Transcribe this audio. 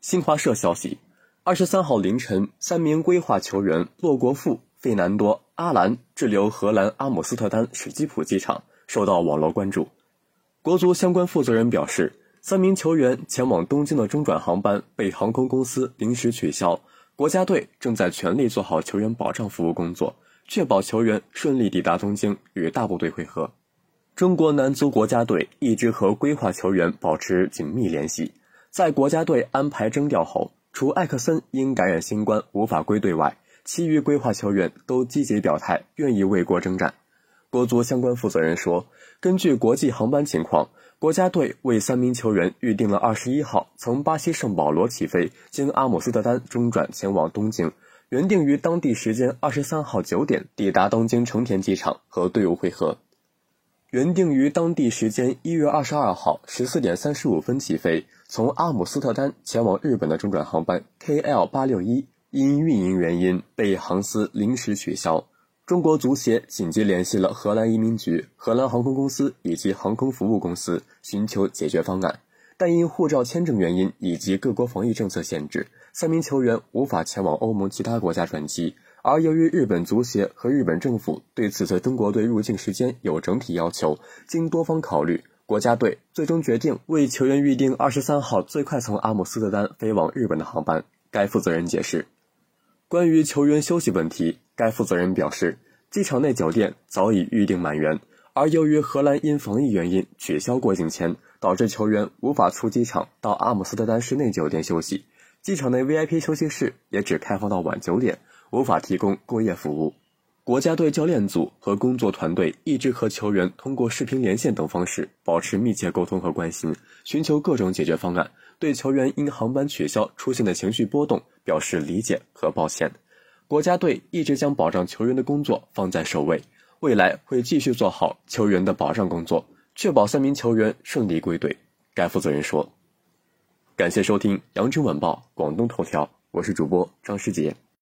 新华社消息，二十三号凌晨，三名规划球员洛国富、费南多·阿兰滞留荷兰阿姆斯特丹史基普机场，受到网络关注。国足相关负责人表示，三名球员前往东京的中转航班被航空公司临时取消，国家队正在全力做好球员保障服务工作，确保球员顺利抵达东京与大部队会合。中国男足国家队一直和规划球员保持紧密联系。在国家队安排征调后，除艾克森因感染新冠无法归队外，其余规划球员都积极表态，愿意为国征战。国足相关负责人说，根据国际航班情况，国家队为三名球员预定了二十一号从巴西圣保罗起飞，经阿姆斯特丹中转前往东京，原定于当地时间二十三号九点抵达东京成田机场和队伍会合。原定于当地时间一月二十二号十四点三十五分起飞，从阿姆斯特丹前往日本的中转航班 KL 八六一因运营原因被航司临时取消。中国足协紧急联系了荷兰移民局、荷兰航空公司以及航空服务公司，寻求解决方案，但因护照签证原因以及各国防疫政策限制，三名球员无法前往欧盟其他国家转机。而由于日本足协和日本政府对此次中国队入境时间有整体要求，经多方考虑，国家队最终决定为球员预定二十三号最快从阿姆斯特丹飞往日本的航班。该负责人解释，关于球员休息问题，该负责人表示，机场内酒店早已预订满员，而由于荷兰因防疫原因取消过境签，导致球员无法出机场到阿姆斯特丹市内酒店休息，机场内 VIP 休息室也只开放到晚九点。无法提供过夜服务，国家队教练组和工作团队一直和球员通过视频连线等方式保持密切沟通和关心，寻求各种解决方案。对球员因航班取消出现的情绪波动表示理解和抱歉。国家队一直将保障球员的工作放在首位，未来会继续做好球员的保障工作，确保三名球员顺利归队。该负责人说：“感谢收听羊城晚报广东头条，我是主播张世杰。”